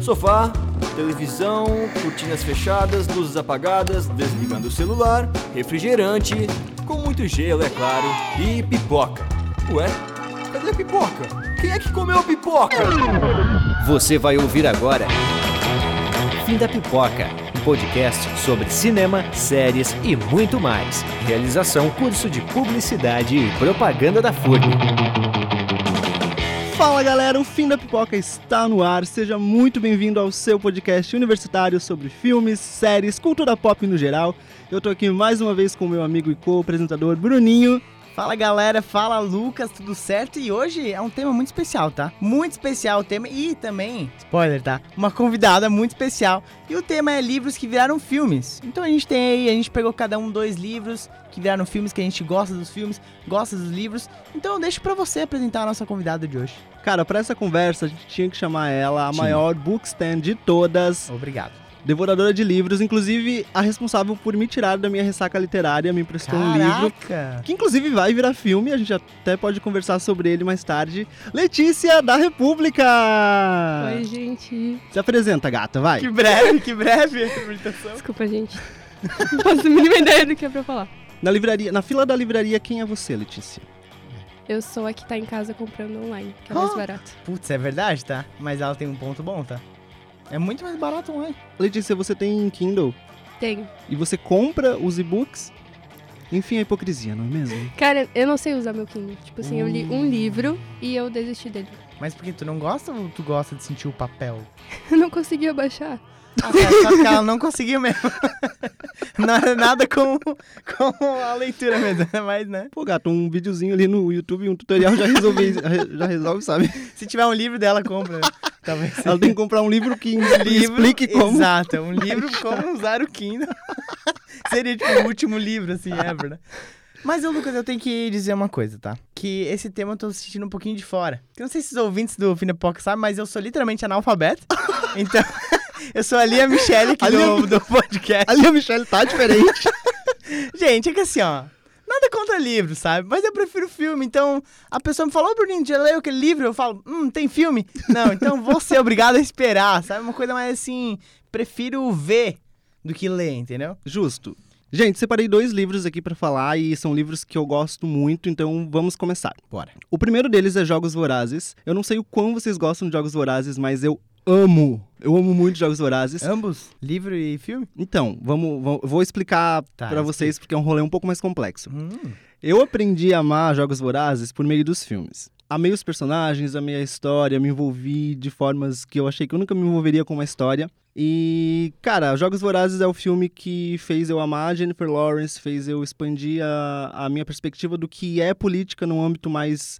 Sofá, televisão, cortinas fechadas, luzes apagadas, desligando o celular, refrigerante, com muito gelo, é claro, e pipoca. Ué, cadê a pipoca? Quem é que comeu a pipoca? Você vai ouvir agora Fim da Pipoca, um podcast sobre cinema, séries e muito mais. Realização curso de publicidade e propaganda da FURB. Fala galera, o Fim da Pipoca está no ar. Seja muito bem-vindo ao seu podcast universitário sobre filmes, séries, cultura pop no geral. Eu tô aqui mais uma vez com meu amigo e co-apresentador Bruninho. Fala galera, fala Lucas, tudo certo? E hoje é um tema muito especial, tá? Muito especial o tema e também, spoiler, tá? Uma convidada muito especial. E o tema é livros que viraram filmes. Então a gente tem aí, a gente pegou cada um dois livros que viraram filmes, que a gente gosta dos filmes, gosta dos livros. Então eu deixo pra você apresentar a nossa convidada de hoje. Cara, pra essa conversa a gente tinha que chamar ela a maior bookstand de todas. Obrigado. Devoradora de livros, inclusive a responsável por me tirar da minha ressaca literária, me emprestou um livro. Caraca! Que inclusive vai virar filme, a gente até pode conversar sobre ele mais tarde. Letícia da República! Oi, gente. Se apresenta, gata, vai. Que breve, que breve a apresentação. Desculpa, gente. Não faço a mínima ideia do que é pra falar. Na livraria, na fila da livraria, quem é você, Letícia? Eu sou a que tá em casa comprando online, que é mais Ah. barato. Putz, é verdade, tá? Mas ela tem um ponto bom, tá? É muito mais barato online. Letícia, você tem Kindle Tem. e você compra os e-books? Enfim, a hipocrisia, não é mesmo? Cara, eu não sei usar meu Kindle. Tipo assim, eu li um livro e eu desisti dele. Mas porque tu não gosta ou tu gosta de sentir o papel? Eu não conseguia baixar. Ah, só que ela não conseguiu mesmo. Não é nada com, com a leitura mesmo, é mais, né? Pô, gato, um videozinho ali no YouTube, um tutorial já resolve, já resolve, sabe? Se tiver um livro dela, compra. Talvez Ela tem que comprar um livro que livro, explique como. Exato, um livro como usar o Kindle. Seria tipo o último livro, assim, ever, né? Mas, eu, Lucas, eu tenho que dizer uma coisa, tá? Que esse tema eu tô sentindo um pouquinho de fora. Eu não sei se os ouvintes do Finepoca sabem, mas eu sou literalmente analfabeto. Então, eu sou ali a Michelle aqui Ali do, do podcast. Ali a Michelle tá diferente. Gente, é que assim, ó. Nada contra livro, sabe? Mas eu prefiro filme. Então, a pessoa me falou, ô Bruninho, já leu aquele livro? Eu falo, hum, tem filme? Não, então vou ser obrigado a esperar, sabe? Uma coisa mais assim, prefiro ver do que ler, entendeu? Justo. Gente, separei dois livros aqui pra falar e são livros que eu gosto muito, então vamos começar. Bora. O primeiro deles é Jogos Vorazes. Eu não sei o quão vocês gostam de Jogos Vorazes, mas eu amo. Eu amo muito Jogos Vorazes. Ambos, livro e filme? Então, vamos, vamos- vou explicar Tá, pra vocês porque é um rolê um pouco mais complexo. Hum. Eu aprendi a amar Jogos Vorazes por meio dos filmes. Amei os personagens, amei a história, me envolvi de formas que eu achei que eu nunca me envolveria com uma história. E, cara, Jogos Vorazes é o filme que fez eu amar a Jennifer Lawrence, fez eu expandir a, a minha perspectiva do que é política num âmbito mais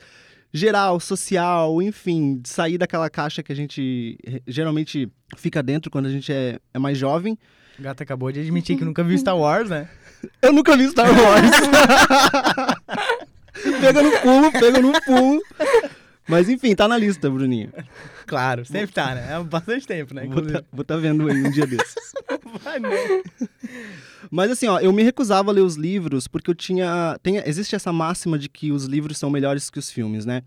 geral, social, enfim, sair daquela caixa que a gente eh, geralmente fica dentro quando a gente é, é mais jovem. O gato acabou de admitir que nunca viu Star Wars, né? Eu nunca vi Star Wars. pega no pulo, pega no pulo. Mas enfim, tá na lista, Bruninho. Claro, sempre tá, né? É bastante tempo, né? Vou tá, vou tá vendo aí um dia desses. Vai, né? Mas assim, ó, eu me recusava a ler os livros porque eu tinha. Tem, existe essa máxima de que os livros são melhores que os filmes, né?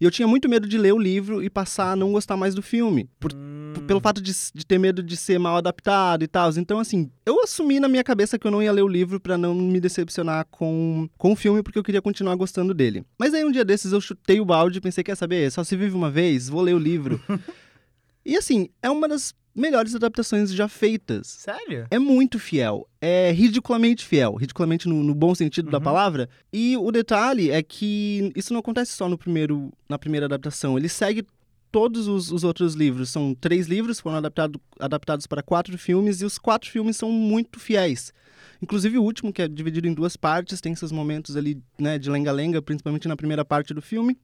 E eu tinha muito medo de ler o livro e passar a não gostar mais do filme. Por, p- pelo fato de, de ter medo de ser mal adaptado e tal. Então, assim, eu assumi na minha cabeça que eu não ia ler o livro pra não me decepcionar com, com o filme, porque eu queria continuar gostando dele. Mas aí um dia desses eu chutei o balde e pensei, quer saber? Só se vive uma vez, vou ler o livro. e assim, é uma das melhores adaptações já feitas. Sério? É muito fiel. É ridiculamente fiel. Ridiculamente no, no bom sentido da Uhum. palavra. E o detalhe é que isso não acontece só no primeiro, na primeira adaptação. Ele segue todos os, os outros livros. São três livros, foram adaptado, adaptados para quatro filmes, e os quatro filmes são muito fiéis. Inclusive o último, que é dividido em duas partes, tem seus momentos ali, né, de lenga-lenga, principalmente na primeira parte do filme.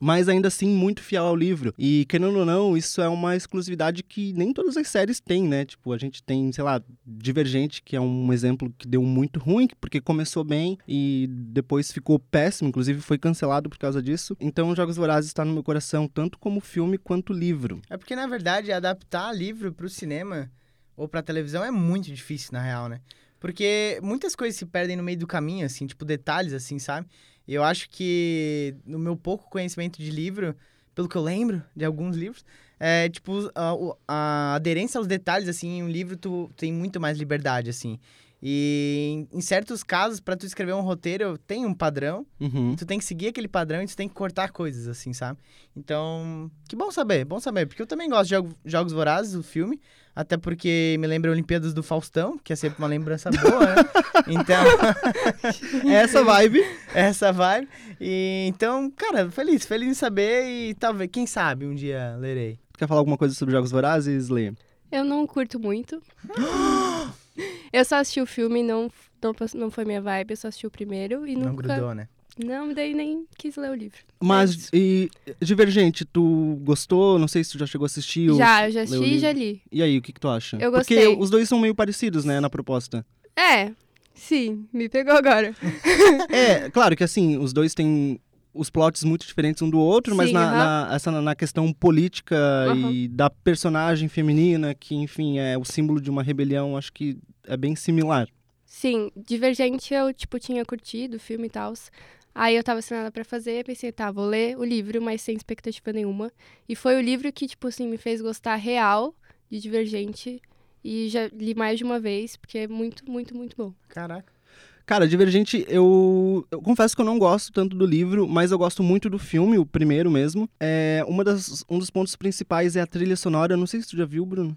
Mas ainda assim muito fiel ao livro. E, querendo ou não, isso é uma exclusividade que nem todas as séries têm, né? Tipo, a gente tem, sei lá, Divergente, que é um exemplo que deu muito ruim, porque começou bem e depois ficou péssimo, inclusive foi cancelado por causa disso. Então, Jogos Vorazes está no meu coração, tanto como filme quanto livro. É porque, na verdade, adaptar livro pro cinema ou pra televisão é muito difícil, na real, né? Porque muitas coisas se perdem no meio do caminho, assim, tipo detalhes, assim, sabe? Eu acho que, no meu pouco conhecimento de livro, pelo que eu lembro de alguns livros, é, tipo, a, a aderência aos detalhes, assim, em um livro tu tem muito mais liberdade, assim. E em, certos casos, pra tu escrever um roteiro, tem um padrão, Uhum. tu tem que seguir aquele padrão e tu tem que cortar coisas, assim, sabe? Então, que bom saber, bom saber. Porque eu também gosto de jogo- Jogos Vorazes, o filme. Até porque me lembra Olimpíadas do Faustão, que é sempre uma lembrança boa, né? Então, Essa vibe. essa vibe. E, então, cara, feliz, feliz em saber e talvez, quem sabe, um dia lerei. Quer falar alguma coisa sobre Jogos Vorazes, Lê? Eu não curto muito. eu só assisti o filme, não, não, não foi minha vibe, eu só assisti o primeiro e Não nunca. grudou, né? Não, daí nem quis ler o livro. É Mas, isso. e Divergente, tu gostou? Não sei se tu já chegou a assistir. já, eu já assisti e já li. E aí, o que, que tu acha? Eu Porque gostei. os dois são meio parecidos, né, na proposta. É, sim, me pegou agora. É, claro que assim, os dois têm os plots muito diferentes um do outro, mas Sim, na, aham. na- essa, na questão política e da personagem feminina, que enfim é o símbolo de uma rebelião, acho que é bem similar. Sim, Divergente eu, tipo, tinha curtido o filme e tal. Aí eu tava sem nada pra fazer, pensei, tá, vou ler o livro, mas sem expectativa nenhuma. E foi o livro que, tipo assim, me fez gostar real de Divergente. E já li mais de uma vez, porque é muito, muito, muito bom. Caraca. Cara, Divergente, eu, eu confesso que eu não gosto tanto do livro, mas eu gosto muito do filme, o primeiro mesmo. É, uma das, um dos pontos principais é a trilha sonora. Eu não sei se tu já viu, Bruno.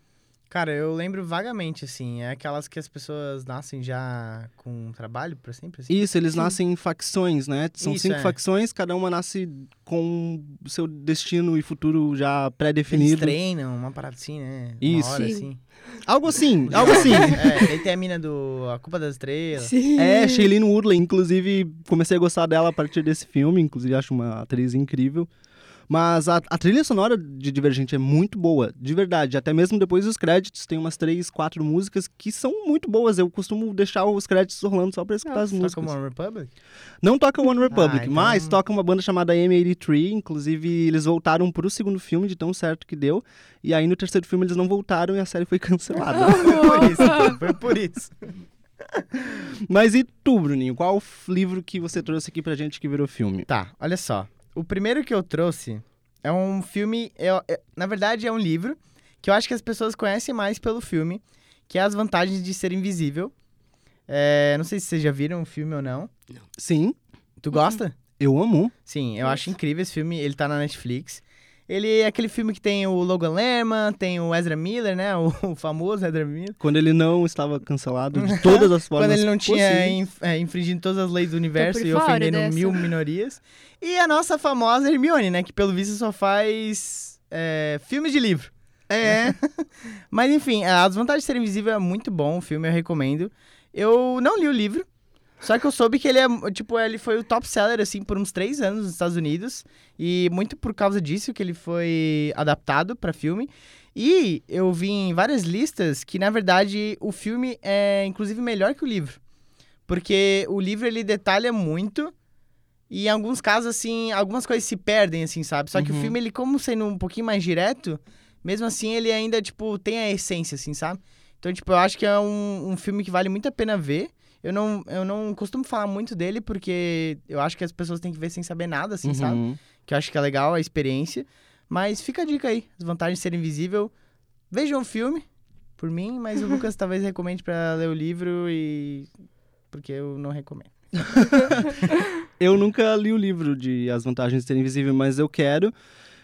Cara, eu lembro vagamente, assim, é aquelas que as pessoas nascem já com trabalho pra sempre, assim. Isso, eles Sim. nascem em facções, né? São Isso, cinco é. facções, cada uma nasce com o seu destino e futuro já Eles pré-definido. treinam, uma parada assim, né? Isso. Uma hora, Sim. assim. Algo assim, algo assim. É, daí tem a mina do A Culpa das Estrelas. Sim. É, Shailene Woodley, inclusive, comecei a gostar dela a partir desse filme, inclusive acho uma atriz incrível. Mas a, a trilha sonora de Divergente é muito boa, de verdade. Até mesmo depois dos créditos, tem umas três, quatro músicas que são muito boas. Eu costumo deixar os créditos rolando só pra escutar as Nossa. músicas. Toca One Republic? Não toca One Republic, Ah, então- mas toca uma banda chamada M83. Inclusive, eles voltaram pro segundo filme, de tão certo que deu. E aí, no terceiro filme, eles não voltaram e a série foi cancelada. Foi por isso, foi por isso. mas e tu, Bruninho? Qual livro que você trouxe aqui pra gente que virou filme? Tá, olha só. O primeiro que eu trouxe é um filme. é- é- na verdade, é um livro que eu acho que as pessoas conhecem mais pelo filme, que é As Vantagens de Ser Invisível. É, não sei se vocês já viram o filme ou não. Sim, Tu gosta? eu amo. Sim, eu acho incrível esse filme. Ele tá na Netflix. Ele é aquele filme que tem o Logan Lerman, tem o Ezra Miller, né? O, o famoso Ezra Miller. Quando ele não estava cancelado de todas as formas Quando ele não tinha inf- é, infringindo todas as leis do universo e ofendendo dessa. mil minorias. E a nossa famosa Hermione, né? Que pelo visto só faz é, filmes de livro. É, Mas enfim, As Vantagens de Ser Invisível é muito bom, o filme eu recomendo. Eu não li o livro, só que eu soube que ele é, tipo, ele foi o top seller, assim, por uns três anos nos Estados Unidos. E muito por causa disso que ele foi adaptado pra filme. E eu vi em várias listas que, na verdade, o filme é, inclusive, melhor que o livro. Porque o livro, ele detalha muito... E em alguns casos, assim, algumas coisas se perdem, assim, sabe? Só que o Uhum. filme, ele, como sendo um pouquinho mais direto, mesmo assim, ele ainda, tipo, tem a essência, assim, sabe? Então, tipo, eu acho que é um, um filme que vale muito a pena ver. Eu não, eu não costumo falar muito dele, porque eu acho que as pessoas têm que ver sem saber nada, assim, sabe? Uhum. Que eu acho que é legal a experiência. Mas fica a dica aí, as vantagens de ser invisível. Vejam o filme, por mim, mas o Lucas talvez recomende pra ler o livro e... Porque eu não recomendo. Eu nunca li o livro de As Vantagens de Ser Invisível, mas eu quero.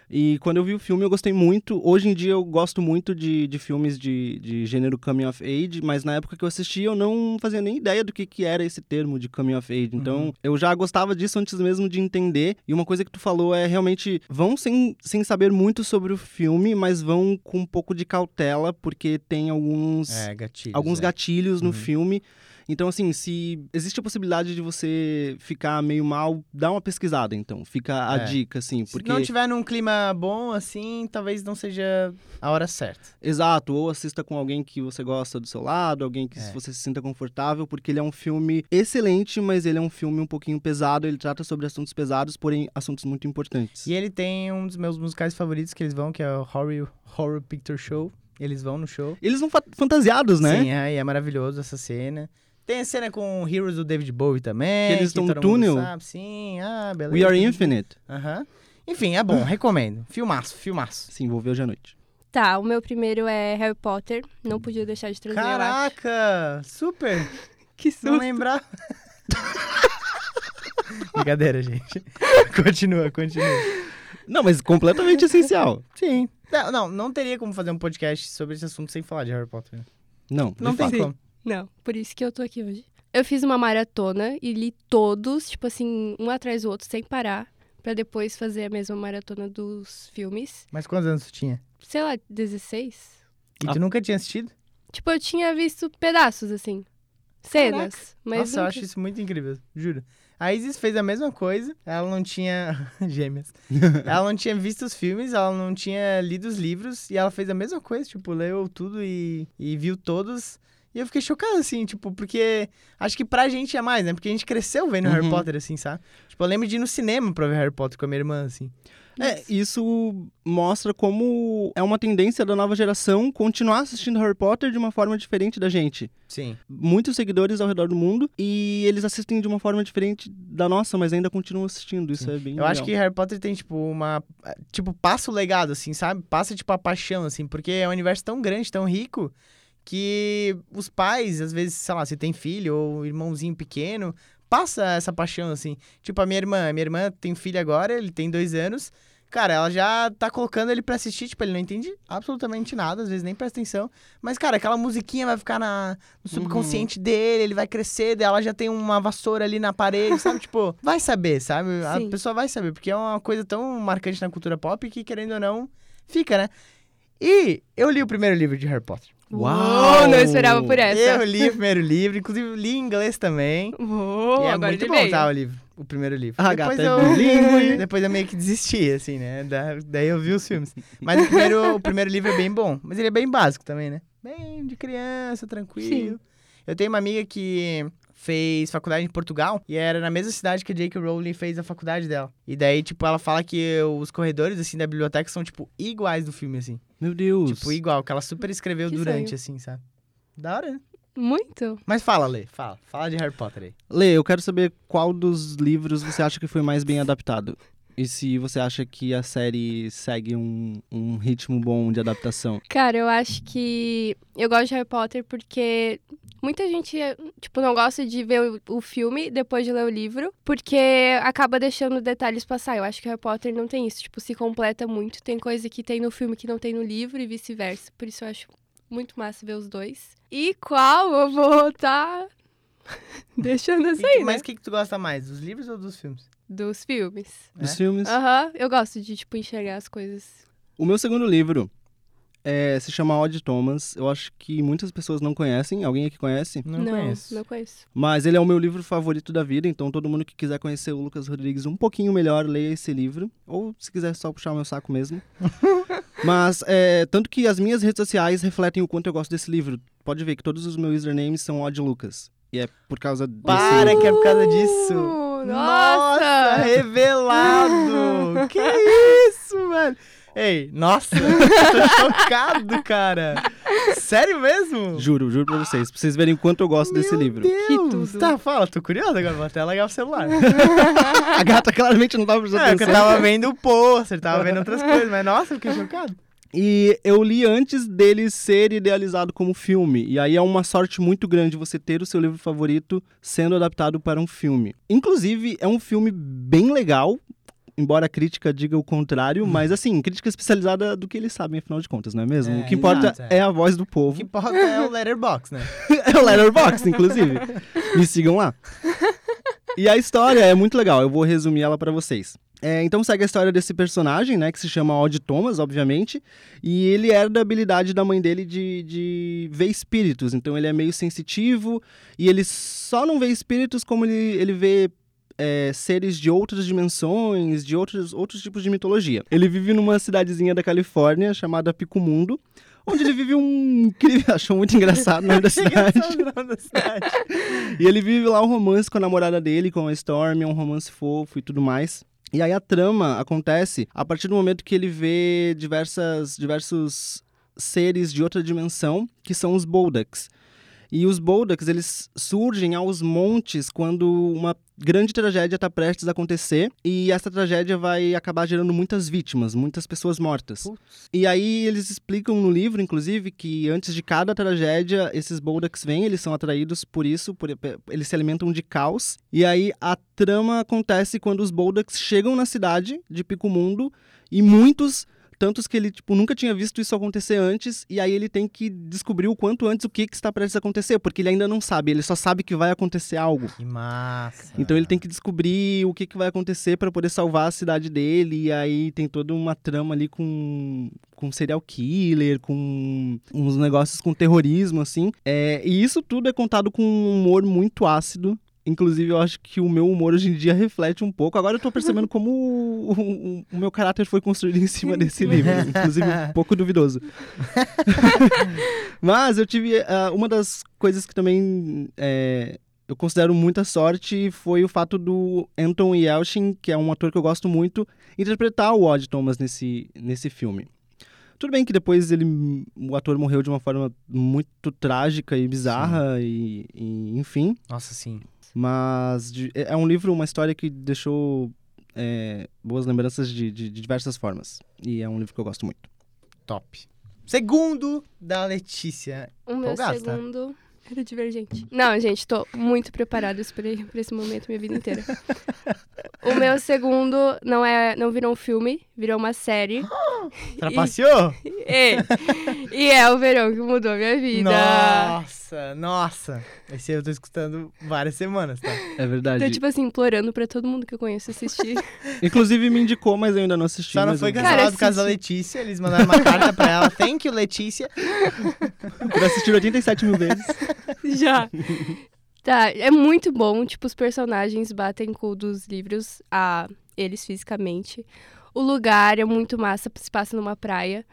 E quando eu vi o filme, eu gostei muito. Hoje em dia, eu gosto muito de, de filmes de, de gênero coming of age, mas na época que eu assisti, eu não fazia nem ideia do que, que era esse termo de coming of age. Então, Uhum. eu já gostava disso antes mesmo de entender. E uma coisa que tu falou é realmente: vão sem, sem saber muito sobre o filme, mas vão com um pouco de cautela, porque tem alguns É, gatilhos. alguns é. gatilhos no Uhum. filme. Então, assim, se existe a possibilidade de você ficar meio mal, dá uma pesquisada, então. Fica a É. dica, assim, Se porque... não tiver num clima bom, assim, talvez não seja a hora certa. Exato, ou assista com alguém que você gosta do seu lado, alguém que É. você se sinta confortável, porque ele é um filme excelente, mas ele é um filme um pouquinho pesado, ele trata sobre assuntos pesados, porém assuntos muito importantes. E ele tem um dos meus musicais favoritos que eles vão, que é o Horror, Horror Picture Show. Eles vão no show. Eles fa- fantasiados, né? Sim, é, e é maravilhoso essa cena. Tem a cena com Heroes do David Bowie também. Que eles estão no túnel? Sabe. Sim, ah, beleza. We Are Infinite. Aham. Enfim, é bom, recomendo. Filmaço, filmaço. Se envolveu hoje à noite. Tá, o meu primeiro é Harry Potter. Não podia deixar de trazer. Caraca, super. Que Não susto. lembrar. Brincadeira, gente. Continua, continua. Não, mas completamente essencial. Sim. Não, não, não teria como fazer um podcast sobre esse assunto sem falar de Harry Potter. Não, de Não tem fato. como. Não, por isso que eu tô aqui hoje. Eu fiz uma maratona e li todos, tipo assim, um atrás do outro, sem parar, pra depois fazer a mesma maratona dos filmes. Mas quantos anos tu tinha? Sei lá, 16? E Ah. tu nunca tinha assistido? Tipo, eu tinha visto pedaços, assim. Cenas. Mas Nossa, eu nunca- acho isso muito incrível, juro. A Isis fez a mesma coisa, ela não tinha. Gêmeas. ela não tinha visto os filmes, ela não tinha lido os livros, e ela fez a mesma coisa, tipo, leu tudo e, e viu todos. E eu fiquei chocado, assim, tipo, porque acho que pra gente é mais, né? Porque a gente cresceu vendo Harry Uhum. Potter, assim, sabe? Tipo, eu lembro de ir no cinema pra ver Harry Potter com a minha irmã, assim. É, isso mostra como é uma tendência da nova geração continuar assistindo Harry Potter de uma forma diferente da gente. Sim. Muitos seguidores ao redor do mundo e eles assistem de uma forma diferente da nossa, mas ainda continuam assistindo. Isso é bem Eu acho que Harry Potter tem, tipo, uma. Tipo, passa o legado, assim, sabe? Passa, tipo, a paixão, assim, porque é um universo tão grande, tão rico, que os pais, às vezes, sei lá, se tem filho ou irmãozinho pequeno, passa essa paixão, assim. Tipo, a minha irmã, a minha irmã tem filho agora, ele tem dois anos. Cara, ela já tá colocando ele pra assistir, tipo, ele não entende absolutamente nada, às vezes nem presta atenção. Mas, cara, aquela musiquinha vai ficar na, no subconsciente dele, ele vai crescer, ela já tem uma vassoura ali na parede, sabe? tipo, vai saber, sabe? A Sim. pessoa vai saber, porque é uma coisa tão marcante na cultura pop que, querendo ou não, fica, né? E eu li o primeiro livro de Harry Potter. Uau! Não esperava por essa. Eu li o primeiro livro, inclusive li em inglês também. Uou, e é agora muito bom, veio. tá, o livro. O primeiro livro. A depois gata é eu, bilíngue. depois eu meio que desisti, assim, né? Da- daí eu vi os filmes. Mas o primeiro, o primeiro livro é bem bom. Mas ele é bem básico também, né? Bem de criança, tranquilo. Sim. Eu tenho uma amiga que fez faculdade em Portugal e era na mesma cidade que a J.K. Rowling fez a faculdade dela. E daí, tipo, ela fala que os corredores, assim, da biblioteca são, tipo, iguais do filme, assim. Meu Deus. Tipo, igual, que ela super escreveu Que durante, sonho. assim, sabe? Da hora, né? Muito. Mas fala, Lê, fala. Fala de Harry Potter aí. Lê, eu quero saber qual dos livros você acha que foi mais bem adaptado. E se você acha que a série segue um, um ritmo bom de adaptação. Cara, eu acho que eu gosto de Harry Potter porque muita gente, tipo, não gosta de ver o, filme depois de ler o livro, porque acaba deixando detalhes passar. Eu acho que Harry Potter não tem isso, tipo, se completa muito. Tem coisa que tem no filme que não tem no livro e vice-versa. Por isso eu acho muito massa ver os dois. E qual eu vou tá deixando assim, E- né? Mas o que, que tu gosta mais, dos livros ou dos filmes? Dos filmes. Dos É? filmes. Aham, eu gosto de, tipo, enxergar as coisas. O meu segundo livro é, se chama Odd Thomas. Eu acho que muitas pessoas não conhecem. Alguém aqui conhece? Não, conheço. Não conheço. Mas ele é o meu livro favorito da vida, então todo mundo que quiser conhecer o Lucas Rodrigues um pouquinho melhor, leia esse livro. Ou se quiser só puxar o meu saco mesmo. Mas, é, tanto que as minhas redes sociais refletem o quanto eu gosto desse livro. Pode ver que todos os meus usernames são Odd Lucas. E é por causa desse... Para que é por causa disso. Nossa, nossa! revelado! que isso, velho? Ei, nossa, tô chocado, cara. Sério mesmo? Juro, juro pra vocês. Pra vocês verem o quanto eu gosto desse Meu livro. Deus. Que tudo. Tá, fala, tô curioso agora, vou até largar o celular. A gata claramente não tava prestando É, porque eu tava vendo o pôster, tava vendo outras coisas, mas nossa, eu fiquei chocado. E eu li antes dele ser idealizado como filme. E aí é uma sorte muito grande você ter o seu livro favorito sendo adaptado para um filme. Inclusive, é um filme bem legal. Embora a crítica diga o contrário, mas assim, crítica especializada do que eles sabem, afinal de contas, não é mesmo? É, o que importa exato, é. é a voz do O povo. que importa é o Letterboxd, né? é o Letterboxd, inclusive. Me sigam lá. E a história é muito legal, eu vou resumir ela pra vocês. É, então segue a história desse personagem, né, que se chama Odd Thomas, obviamente, e ele herda a habilidade da mãe dele de, de ver espíritos, então ele é meio sensitivo, e ele só não vê espíritos como ele, ele vê é, seres de outras dimensões, de outros, outros tipos de mitologia. Ele vive numa cidadezinha da Califórnia chamada Pico-Mundo, onde ele vive um incrível... Achou muito engraçado o nome da cidade. Esse o nome da cidade. E ele vive lá um romance com a namorada dele, com a Storm, é um romance fofo e tudo mais. E aí a trama acontece a partir do momento que ele vê diversas, diversos seres de outra dimensão, que são os Boldaks. E os Boldocks, eles surgem aos montes quando uma grande tragédia está prestes a acontecer e essa tragédia vai acabar gerando muitas vítimas, muitas pessoas mortas. Putz. E aí eles explicam no livro, inclusive, que antes de cada tragédia, esses Boldocks vêm, eles são atraídos por isso, por- eles se alimentam de caos. E aí a trama acontece quando os Boldocks chegam na cidade de Pico Mundo e muitos tantos que ele tipo nunca tinha visto isso acontecer antes e aí ele tem que descobrir o quanto antes o que, que está prestes a acontecer, porque ele ainda não sabe, ele só sabe que vai acontecer algo. Que massa. Então ele tem que descobrir o que, que vai acontecer para poder salvar a cidade dele. E aí tem toda uma trama ali com, com serial killer, com uns negócios com terrorismo, assim. É, e isso tudo é contado com um humor muito ácido. Inclusive, eu acho que o meu humor hoje em dia reflete um pouco. Agora eu tô percebendo como o, o- o meu caráter foi construído em cima desse livro. Inclusive, um pouco duvidoso. Mas eu tive. ah, uma das coisas que também é, eu considero muita sorte foi o fato do Anton Yelchin, que é um ator que eu gosto muito, interpretar o Odd Thomas nesse, nesse filme. Tudo bem que depois ele, o ator morreu de uma forma muito trágica e bizarra, e, e enfim. Nossa, sim. Mas de- é é um livro, uma história que deixou é, boas lembranças de, de- de diversas formas. E é um livro que eu gosto muito. Top. Segundo da Letícia. O meu segundo era divergente. Não, gente, tô muito preparada, por esse momento minha vida inteira. o meu segundo não é, não virou um filme, virou uma série. Trapaceou? e, e é o verão que mudou a minha vida. Nossa, nossa. Esse eu tô escutando várias semanas, tá? É verdade. Tô, tipo assim, implorando pra todo mundo que eu conheço assistir. Inclusive me indicou, mas eu ainda não assisti. Só não foi cancelado por causa da. Letícia. Eles mandaram uma carta pra ela. Thank you, Letícia. Por assistir 87 mil vezes. Já. Tá, é muito bom. Tipo, os personagens batem com o dos livros a eles fisicamente. O lugar é muito massa, se passa numa praia.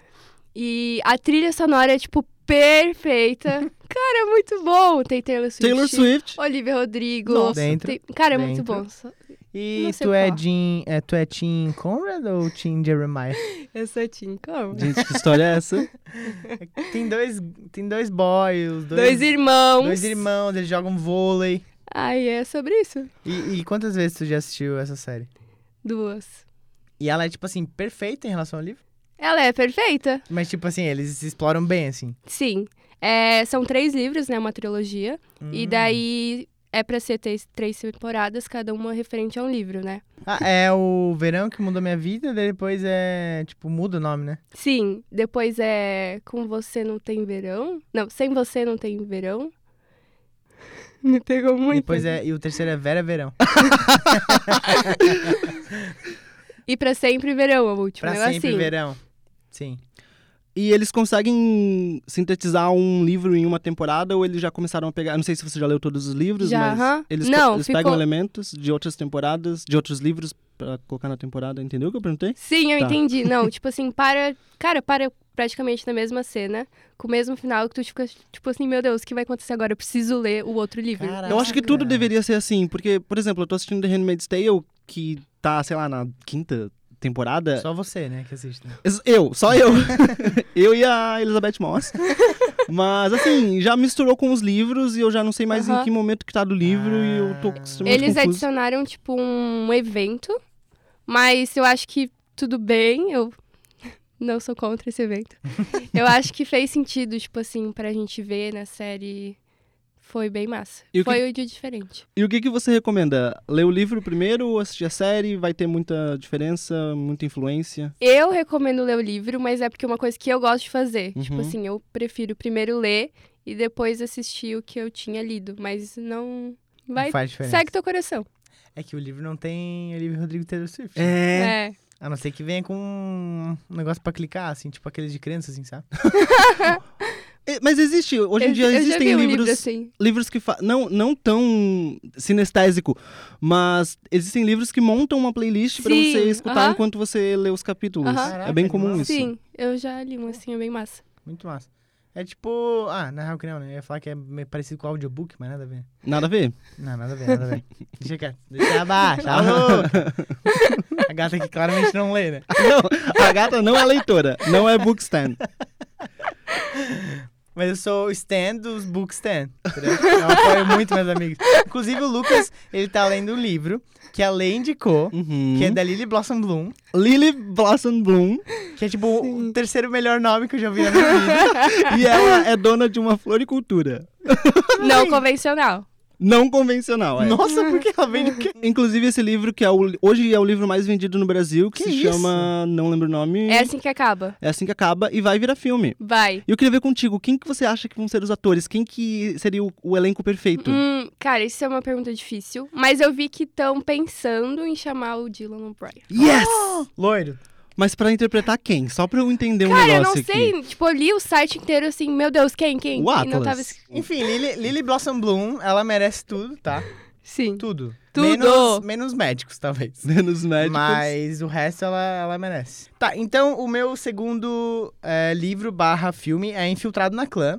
E a trilha sonora é, tipo, perfeita. Cara, é muito bom. Tem Taylor Swift. Taylor Swift. Olivia Rodrigo. Nossa. Dentro, Tem- Cara, é muito bom. Só- E tu é. Jean, é, tu é Team Conrad ou Team Jeremiah? Eu sou Tim, como? Gente, que história é essa? tem dois, tem dois boys, dois, Dois irmãos. dois irmãos, eles jogam vôlei. Ai, é sobre isso. E, e quantas vezes tu já assistiu essa série? Duas. E ela é, tipo assim, perfeita em relação ao livro? Ela é perfeita. Mas, tipo assim, eles exploram bem, assim. Sim. É, são três livros, né? Uma trilogia. E Hum. daí é pra ser três, três temporadas, cada uma referente a um livro, né? Ah, é o verão que mudou minha vida, depois é, tipo, muda o nome, né? Sim, depois é Com Você Não Tem Verão. Não, Sem Você Não Tem Verão. Me pegou muito. Depois é, e o terceiro é Vera Verão. E Pra Sempre Verão, o último. Pra negócio sempre assim. verão. Sim. E eles conseguem sintetizar um livro em uma temporada ou eles já começaram a pegar. Não sei se você já leu todos os livros, Já, mas aham. eles, Não, eles ficou- pegam elementos de outras temporadas, de outros livros pra colocar na temporada. Entendeu o que eu perguntei? Sim, eu Tá. entendi. Não, tipo assim, para. Cara, para praticamente na mesma cena, com o mesmo final, que tu fica, tipo assim, meu Deus, o que vai acontecer agora? Eu preciso ler o outro livro. Caraca. Eu acho que tudo deveria ser assim, porque, por exemplo, eu tô assistindo The Handmaid's Tale, que tá, sei lá, na quinta temporada. Só você, né, que assiste. né? Eu, só eu. eu e a Elizabeth Moss. Mas, assim, já misturou com os livros e eu já não sei mais em Aham. que momento que tá do livro e eu tô extremamente Eles confuso. adicionaram, tipo, um evento, mas eu acho que tudo bem, eu não sou contra esse evento. eu acho que fez sentido, tipo assim, pra gente ver na série. Foi bem massa. E o que- Foi o dia diferente. E o que, que você recomenda? Ler o livro primeiro ou assistir a série? Vai ter muita diferença, muita influência? Eu recomendo ler o livro, mas é porque é uma coisa que eu gosto de fazer. Tipo Uhum. assim, eu prefiro primeiro ler e depois assistir o que eu tinha lido. Mas não. Vai. Não faz diferença. Segue teu coração. É que o livro não tem Olivia Rodrigo e Taylor Swift. É. É. A não ser que venha com um negócio pra clicar, assim, tipo aqueles de criança, assim, sabe? Mas existe, hoje em dia eu já existem vi um livros, livro assim. livros que não não tão sinestésico, mas existem livros que montam uma playlist pra Sim, você escutar aham. enquanto você lê os capítulos. Aham. É bem comum isso. Sim, eu já li um assim, é bem massa. Muito massa. É tipo. Ah, na real que não, né? Eu ia falar que é meio parecido com o audiobook, mas nada a ver. Nada a ver. Não, nada a ver, nada a ver. Deixa quieto. Deixa abaixo, a louca. A gata que claramente não lê, né? Não, a gata não é leitora, não é bookstand. Mas eu sou o stand dos book stand. entendeu? Eu apoio muito meus amigos. Inclusive o Lucas, ele tá lendo um livro que a Lei indicou, Uhum. que é da Lily Blossom Bloom, Lily Blossom Bloom. que é tipo o terceiro melhor nome que eu já ouvi na minha vida. e ela é dona de uma floricultura. Não convencional. Não convencional, é. Nossa, por que ela vende o quê? Inclusive esse livro, que é o, hoje é o livro mais vendido no Brasil, que, Que se isso? chama. Não lembro o nome. É assim que acaba. É assim que acaba e vai virar filme. Vai. E eu queria ver contigo, quem que você acha que vão ser os atores? Quem que seria o, o elenco perfeito? Hum, cara, isso é uma pergunta difícil. Mas eu vi que estão pensando em chamar o Dylan O'Brien. Yes! Loiro. Mas pra interpretar quem? Só pra eu entender um Cara, eu negócio não sei. aqui. Tipo, eu li o site inteiro assim, meu Deus, quem, quem? O E não tava Atlas. Enfim, Lily, Lily Blossom Bloom, ela merece tudo, tá? Sim. Tudo. Tudo. Menos, menos médicos, talvez. Menos médicos. Mas o resto ela, ela merece. Tá, então o meu segundo é, livro barra filme é Infiltrado na Clã.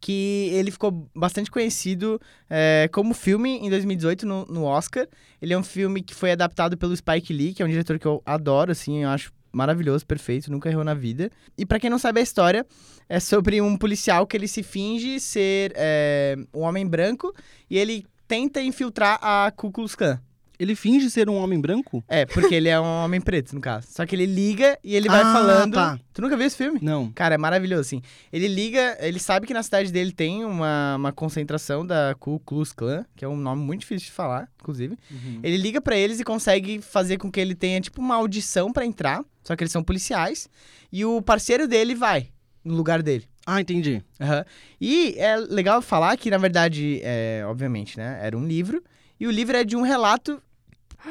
Que ele ficou bastante conhecido é, como filme em 2018 no, no Oscar. Ele é um filme que foi adaptado pelo Spike Lee, que é um diretor que eu adoro, assim, eu acho maravilhoso, perfeito, nunca errou na vida. E pra quem não sabe a história, é sobre um policial que ele se finge ser é, um homem branco e ele tenta infiltrar a Ku Klux Klan. Ele finge ser um homem branco? É, porque ele é um homem preto, no caso. Só que ele liga e ele vai Ah, falando. tá. Tu nunca viu esse filme? Não. Cara, é maravilhoso, assim. Ele liga, ele sabe que na cidade dele tem uma, uma concentração da Ku Klux Klan, que é um nome muito difícil de falar, inclusive. Ele liga pra eles e consegue fazer com que ele tenha, tipo, uma audição pra entrar. Só que eles são policiais. E o parceiro dele vai no lugar dele. Ah, entendi. Aham. E é legal falar que, na verdade, é, obviamente, né? Era um livro. E o livro é de um relato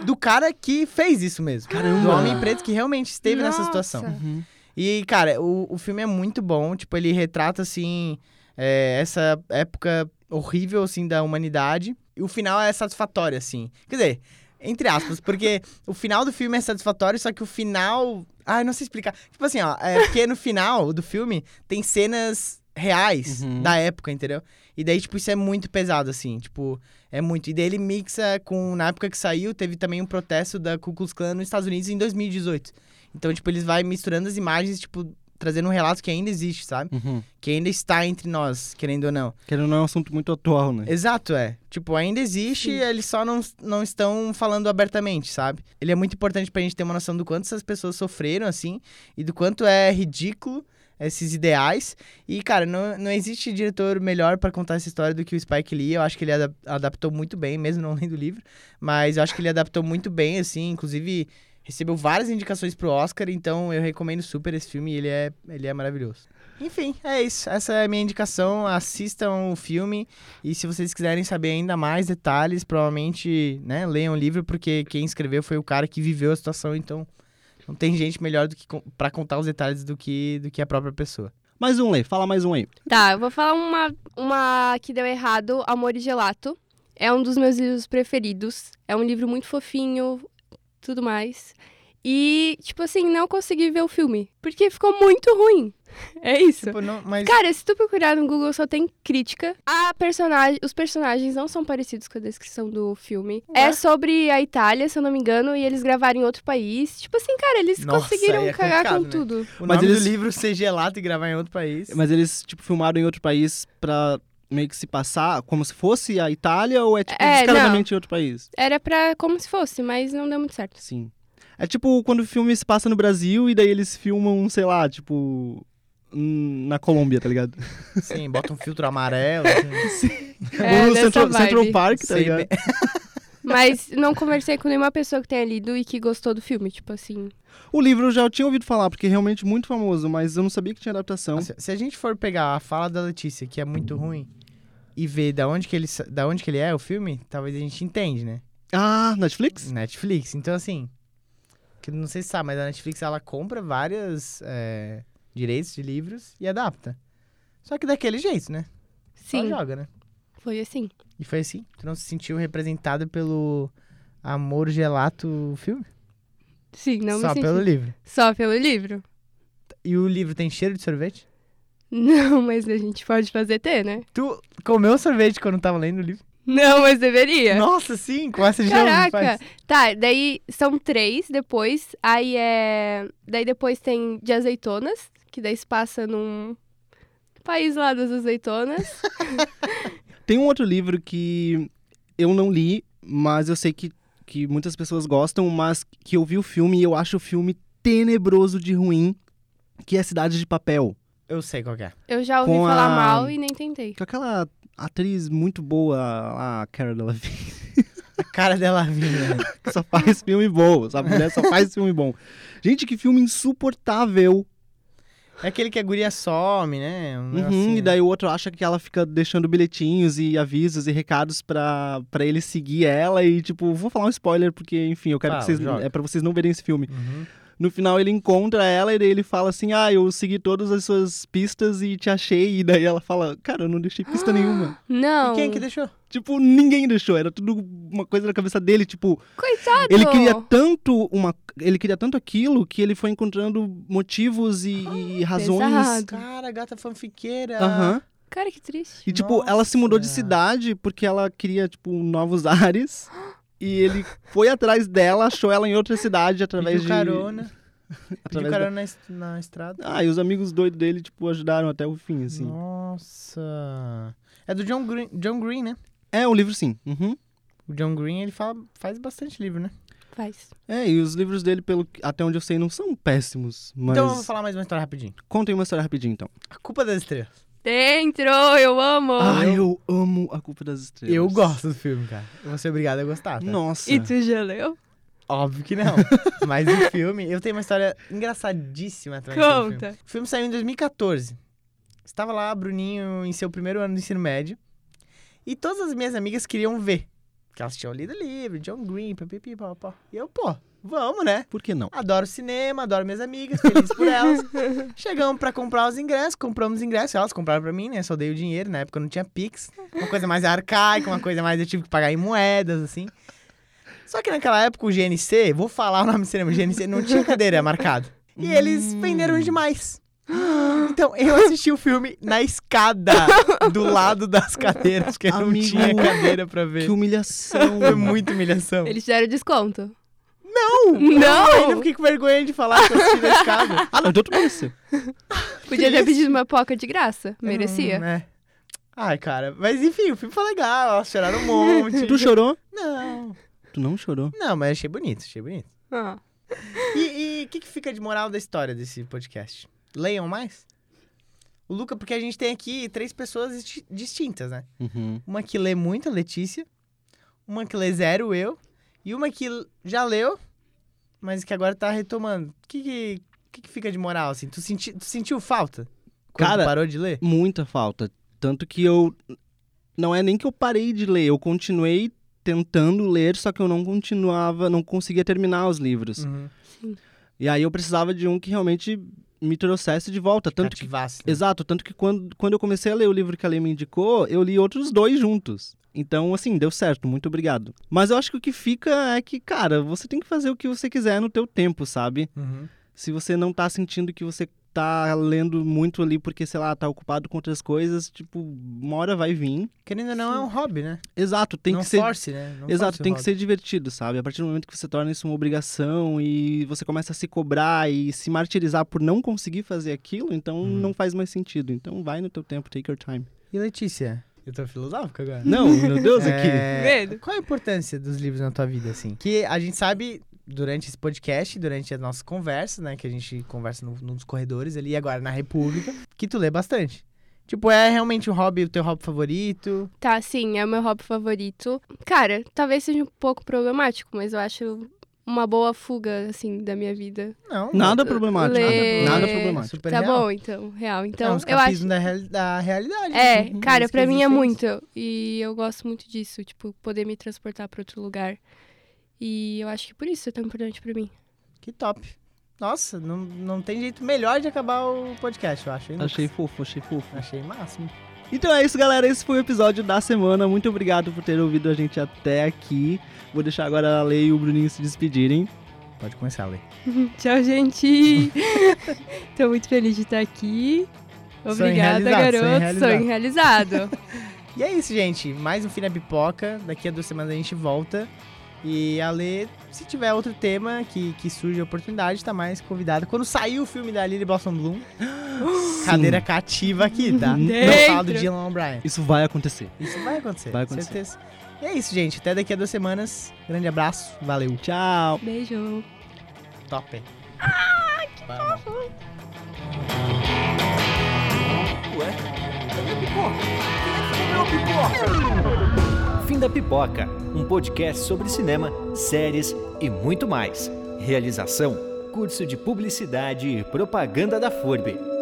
do cara que fez isso mesmo. Caramba. Do homem preto que realmente esteve nessa Nossa. situação. Uhum. E, cara, o, o filme é muito bom. Tipo, ele retrata, assim, é, essa época horrível, assim, da humanidade. E o final é satisfatório, assim. Quer dizer, entre aspas, porque o final do filme é satisfatório, só que o final... Ah, eu não sei explicar. Tipo assim, ó, é porque no final do filme tem cenas reais Uhum. da época, entendeu? E daí, tipo, isso é muito pesado, assim, tipo, é muito. E daí ele mixa com, na época que saiu, teve também um protesto da Ku Klux Klan nos Estados Unidos em 2018. Então, tipo, eles vai misturando as imagens, tipo, trazendo um relato que ainda existe, sabe? Uhum. Que ainda está entre nós, querendo ou não. Que não é um assunto muito atual, né? Exato, é. Tipo, ainda existe, Sim. eles só não, não estão falando abertamente, sabe? Ele é muito importante pra gente ter uma noção do quanto essas pessoas sofreram, assim, e do quanto é ridículo esses ideais. E, cara, não, não existe diretor melhor pra contar essa história do que o Spike Lee. Eu acho que ele adap- adaptou muito bem, mesmo não lendo o livro. Mas eu acho que ele adaptou muito bem, assim, inclusive recebeu várias indicações pro Oscar, então eu recomendo super esse filme ele é, ele é maravilhoso. Enfim, é isso. Essa é a minha indicação. Assistam o filme. E se vocês quiserem saber ainda mais detalhes, provavelmente, né, leiam o livro, porque quem escreveu foi o cara que viveu a situação, então não tem gente melhor do que pra contar os detalhes do que, do que a própria pessoa. Mais um, Lê. Fala mais um aí. Tá, eu vou falar uma, uma que deu errado, Amor e Gelato. É um dos meus livros preferidos. É um livro muito fofinho, tudo mais. E, tipo assim, não consegui ver o filme. Porque ficou muito ruim. É isso. Tipo, não, mas Cara, se tu procurar no Google, só tem crítica. A personagem, os personagens não são parecidos com a descrição do filme. Ué? É sobre a Itália, se eu não me engano, e eles gravaram em outro país. Tipo assim, cara, eles Nossa, conseguiram é cagar com complicado, tudo. o mas nome eles- do livro ser gelato e gravar em outro país. Mas eles, tipo, filmaram em outro país pra meio que se passar como se fosse a Itália ou é, tipo, É, descaradamente em outro país? Era pra como se fosse, mas não deu muito certo. Sim. É tipo quando o filme se passa no Brasil e daí eles filmam, sei lá, tipo. Na Colômbia, tá ligado? Sim, bota um filtro amarelo. assim. É, Ou no dessa Central. Central Park, tá Sei ligado? bem. Mas não conversei com nenhuma pessoa que tenha lido e que gostou do filme, tipo assim. O livro eu já tinha ouvido falar, porque é realmente muito famoso, mas eu não sabia que tinha adaptação. Se, se a gente for pegar a fala da Letícia, que é muito ruim, e ver da onde que ele, da onde que ele é, o filme, talvez a gente entende, né? Ah, Netflix? Netflix. Então, assim, que não sei se sabe, mas a Netflix, ela compra vários é, direitos de livros e adapta. Só que daquele jeito, né? Só Sim, joga, né? foi assim. E foi assim. Tu não se sentiu representado pelo Amor Gelato filme? Sim, não Só me senti. pelo livro. Só pelo livro. E o livro tem cheiro de sorvete? Não, mas a gente pode fazer ter, né? Tu comeu sorvete quando tava lendo o livro? Não, mas deveria. Nossa, sim, com essa Caraca! faz. Tá, daí são três depois. Aí é. Daí depois tem de azeitonas, que daí se passa num. País lá das azeitonas. Tem um outro livro que eu não li, mas eu sei que, que muitas pessoas gostam, mas que eu vi o filme e eu acho o filme tenebroso de ruim, que é Cidade de Papel. Eu sei qual que é. Eu já ouvi Com falar a- mal e nem tentei. Com aquela atriz muito boa, a Cara Delevingne, A cara dela vinha. que só faz filme bom. Mulher só faz filme bom. Gente, que filme insuportável. É aquele que a guria some, né? Um Uhum, negocinho. e daí o outro acha que ela fica deixando bilhetinhos e avisos e recados pra, pra ele seguir ela e, tipo, vou falar um spoiler porque, enfim, eu quero Fala, que vocês... joga. É pra vocês não verem esse filme. Uhum. No final ele encontra ela e daí ele fala assim, ah, eu segui todas as suas pistas e te achei. E daí ela fala, cara, eu não deixei pista nenhuma. Não. E quem que deixou? Tipo, ninguém deixou, era tudo uma coisa na cabeça dele, tipo... Coitado! Ele queria tanto uma... Ele queria tanto aquilo que ele foi encontrando motivos e, e razões... Pesado. Cara, gata fanfiqueira. Aham. Cara, que triste. E, tipo, ela se mudou de Nossa. cidade porque ela queria, tipo, novos ares. E ele foi atrás dela, achou ela em outra cidade através Pediu de... carona. Pediu através carona na, es- na estrada. Ah, e os amigos doidos dele, tipo, ajudaram até o fim, assim. Nossa. É do John Green, John Green, né? É, um livro sim. Uhum. O John Green, ele fala, faz bastante livro, né? Faz. É, e os livros dele, pelo até onde eu sei, não são péssimos. Mas Então eu vou falar mais uma história rapidinho. contem uma história rapidinho, então. A Culpa das Estrelas. Dentro, eu amo! Ah, eu amo A Culpa das Estrelas. Eu gosto do filme, cara. Eu vou ser obrigado a gostar, tá? Nossa. E tu já leu? Óbvio que não. Mas o filme, eu tenho uma história engraçadíssima sobre o filme. Conta. O filme saiu em 2014. Estava lá, Bruninho, em seu primeiro ano do ensino médio. E todas as minhas amigas queriam ver. Porque elas tinham lido livro, John Green, pipipi, pó. E eu, pô, vamos, né? Por que não? Adoro cinema, adoro minhas amigas, feliz por elas. Chegamos pra comprar os ingressos, compramos os ingressos, elas compraram pra mim, né? Só dei o dinheiro, na época eu não tinha Pix. Uma coisa mais arcaica, uma coisa mais eu tive que pagar em moedas, assim. Só que naquela época o GNC, vou falar o nome do cinema, o GNC não tinha cadeira marcada. E eles venderam demais. Então, eu assisti o filme na escada, do lado das cadeiras, porque não Amigo, tinha cadeira pra ver. Que humilhação. Foi muita humilhação. Eles deram desconto. Não! Não! Eu ainda fiquei com vergonha de falar que eu assisti na escada. Ah, não, então tu mereceu. Podia ter pedido uma poca de graça. Merecia. Hum, é. Ai, cara. Mas enfim, o filme foi legal. Elas choraram um monte. Tu chorou? Não. Tu não chorou? Não, mas achei bonito, achei bonito. Ah. E o que, que fica de moral da história desse podcast? Leiam mais? O Luca, porque a gente tem aqui três pessoas disti- distintas, né? Uhum. Uma que lê muito, a Letícia. Uma que lê zero, eu. E uma que já leu, mas que agora tá retomando. O que, que, que que fica de moral, assim? Tu, senti, tu sentiu falta? Quando Cara, parou de ler? Muita falta. Tanto que eu. Não é nem que eu parei de ler, eu continuei tentando ler, só que eu não continuava, não conseguia terminar os livros. Uhum. E aí eu precisava de um que realmente me trouxesse de volta. Tanto que né? Exato, tanto que quando, quando eu comecei a ler o livro que a Lei me indicou, eu li outros dois juntos. Então, assim, deu certo, muito obrigado. Mas eu acho que o que fica é que, cara, você tem que fazer o que você quiser no teu tempo, sabe? Uhum. Se você não tá sentindo que você tá lendo muito ali porque, sei lá, tá ocupado com outras coisas, tipo, uma hora vai vir. Querendo ou não, é um hobby, né? Exato, tem não que ser. force, né? Não Exato, tem que hobby. ser divertido, sabe? A partir do momento que você torna isso uma obrigação e você começa a se cobrar e se martirizar por não conseguir fazer aquilo, então Uhum. não faz mais sentido. Então vai no teu tempo, take your time. E Letícia? Eu tô filosófico agora. Não, meu Deus, aqui. É. Qual a importância dos livros na tua vida, assim? Que a gente sabe durante esse podcast, durante as nossas conversas, né? Que a gente conversa no- nos corredores ali, e agora na República, que tu lê bastante. Tipo, é realmente um hobby, o teu hobby favorito? Tá, sim, é o meu hobby favorito. Cara, talvez seja um pouco problemático, mas eu acho uma boa fuga, assim, da minha vida. Não. Nada problemático. Ler- Nada problemático. Super tá real. bom, então, real. é Então, um eu escapismo acho. da, real- da realidade. É, assim. cara, pra mim é muito. E eu gosto muito disso, tipo, poder me transportar pra outro lugar. E eu acho que por isso é tão importante pra mim. Que top. Nossa, não, não tem jeito melhor de acabar o podcast, eu acho. hein? Achei fofo, achei fofo. Achei máximo. Então é isso, galera. Esse foi o episódio da semana. Muito obrigado por ter ouvido a gente até aqui. Vou deixar agora a Lei e o Bruninho se despedirem. Pode começar, Lê. Tchau, gente! Tô muito feliz de estar aqui. Obrigada, garoto. Sonho realizado. E é isso, gente. Mais um Fim na Pipoca. Daqui a duas semanas a gente volta. E a Lê, se tiver outro tema que, que surge a oportunidade, tá mais convidada. Quando sair o filme da Lily Blossom Bloom, Cadeira cativa aqui, tá? Não Dentro. fala do Dylan O'Brien. Isso vai acontecer. Isso vai acontecer. Vai acontecer. Certeza. E é isso, gente. Até daqui a duas semanas. Grande abraço. Valeu. Tchau. Beijo. Top. Ué? Cadê a pipoca? Quem é que comeu a pipoca? Da Pipoca, um podcast sobre cinema, séries e muito mais. Realização: Curso de Publicidade e Propaganda da FURB.